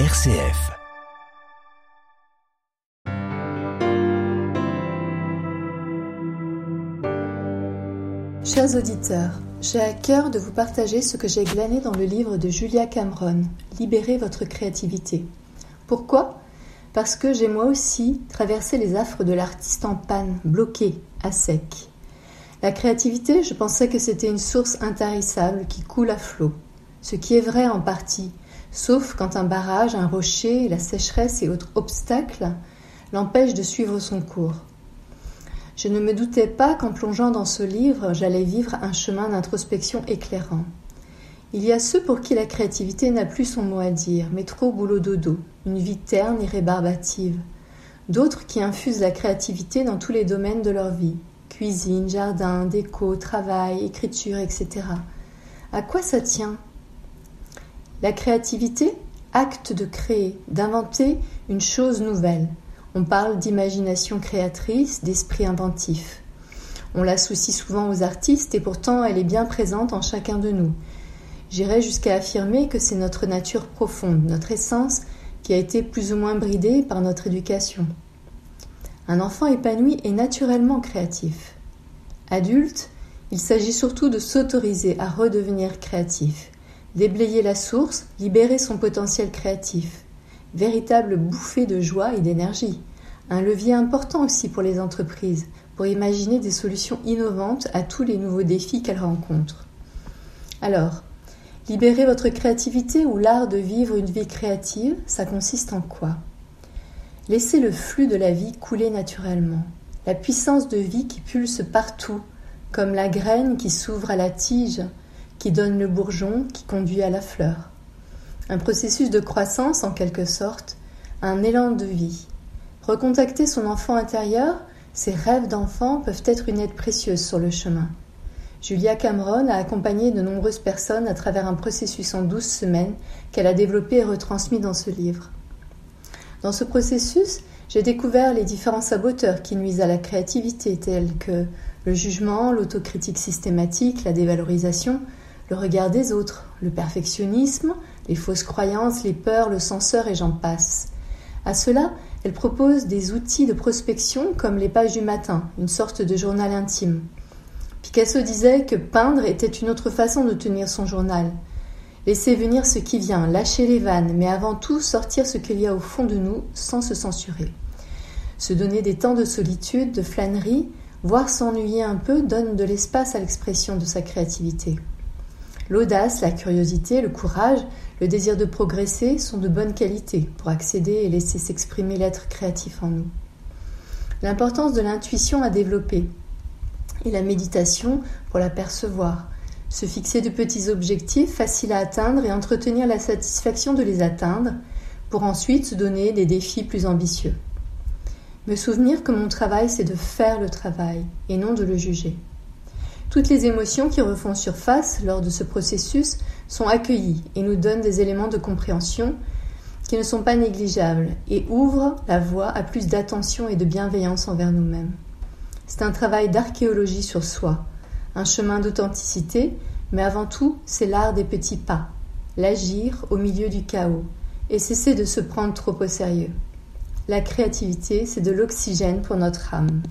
RCF. Chers auditeurs, j'ai à cœur de vous partager ce que j'ai glané dans le livre de Julia Cameron, Libérez votre créativité. Pourquoi? Parce que j'ai moi aussi traversé les affres de l'artiste en panne, bloqué, à sec. La créativité, je pensais que c'était une source intarissable qui coule à flot. Ce qui est vrai en partie, sauf quand un barrage, un rocher, la sécheresse et autres obstacles l'empêchent de suivre son cours. Je ne me doutais pas qu'en plongeant dans ce livre, j'allais vivre un chemin d'introspection éclairant. Il y a ceux pour qui la créativité n'a plus son mot à dire, mais trop boulot dodo, une vie terne et rébarbative. D'autres qui infusent la créativité dans tous les domaines de leur vie cuisine, jardin, déco, travail, écriture, etc. À quoi ça tient? La créativité, acte de créer, d'inventer une chose nouvelle, on parle d'imagination créatrice, d'esprit inventif. On l'associe souvent aux artistes et pourtant elle est bien présente en chacun de nous. J'irais jusqu'à affirmer que c'est notre nature profonde, notre essence, qui a été plus ou moins bridée par notre éducation. Un enfant épanoui est naturellement créatif. Adulte, il s'agit surtout de s'autoriser à redevenir créatif, déblayer la source, libérer son potentiel créatif véritable bouffée de joie et d'énergie. Un levier important aussi pour les entreprises, pour imaginer des solutions innovantes à tous les nouveaux défis qu'elles rencontrent. Alors, libérer votre créativité ou l'art de vivre une vie créative, ça consiste en quoi? Laissez le flux de la vie couler naturellement, la puissance de vie qui pulse partout, comme la graine qui s'ouvre à la tige, qui donne le bourgeon, qui conduit à la fleur un processus de croissance en quelque sorte, un élan de vie. Recontacter son enfant intérieur, ses rêves d'enfant peuvent être une aide précieuse sur le chemin. Julia Cameron a accompagné de nombreuses personnes à travers un processus en douze semaines qu'elle a développé et retransmis dans ce livre. Dans ce processus, j'ai découvert les différents saboteurs qui nuisent à la créativité, tels que le jugement, l'autocritique systématique, la dévalorisation, le regard des autres, le perfectionnisme, les fausses croyances, les peurs, le censeur et j'en passe. À cela, elle propose des outils de prospection comme les pages du matin, une sorte de journal intime. Picasso disait que peindre était une autre façon de tenir son journal. Laisser venir ce qui vient, lâcher les vannes, mais avant tout sortir ce qu'il y a au fond de nous sans se censurer. Se donner des temps de solitude, de flânerie, voire s'ennuyer un peu donne de l'espace à l'expression de sa créativité. L'audace, la curiosité, le courage, le désir de progresser sont de bonne qualité pour accéder et laisser s'exprimer l'être créatif en nous. L'importance de l'intuition à développer et la méditation pour la percevoir. Se fixer de petits objectifs faciles à atteindre et entretenir la satisfaction de les atteindre pour ensuite se donner des défis plus ambitieux. Me souvenir que mon travail c'est de faire le travail et non de le juger. Toutes les émotions qui refont surface lors de ce processus sont accueillies et nous donnent des éléments de compréhension qui ne sont pas négligeables et ouvrent la voie à plus d'attention et de bienveillance envers nous-mêmes. C'est un travail d'archéologie sur soi, un chemin d'authenticité, mais avant tout, c'est l'art des petits pas, l'agir au milieu du chaos et cesser de se prendre trop au sérieux. La créativité, c'est de l'oxygène pour notre âme.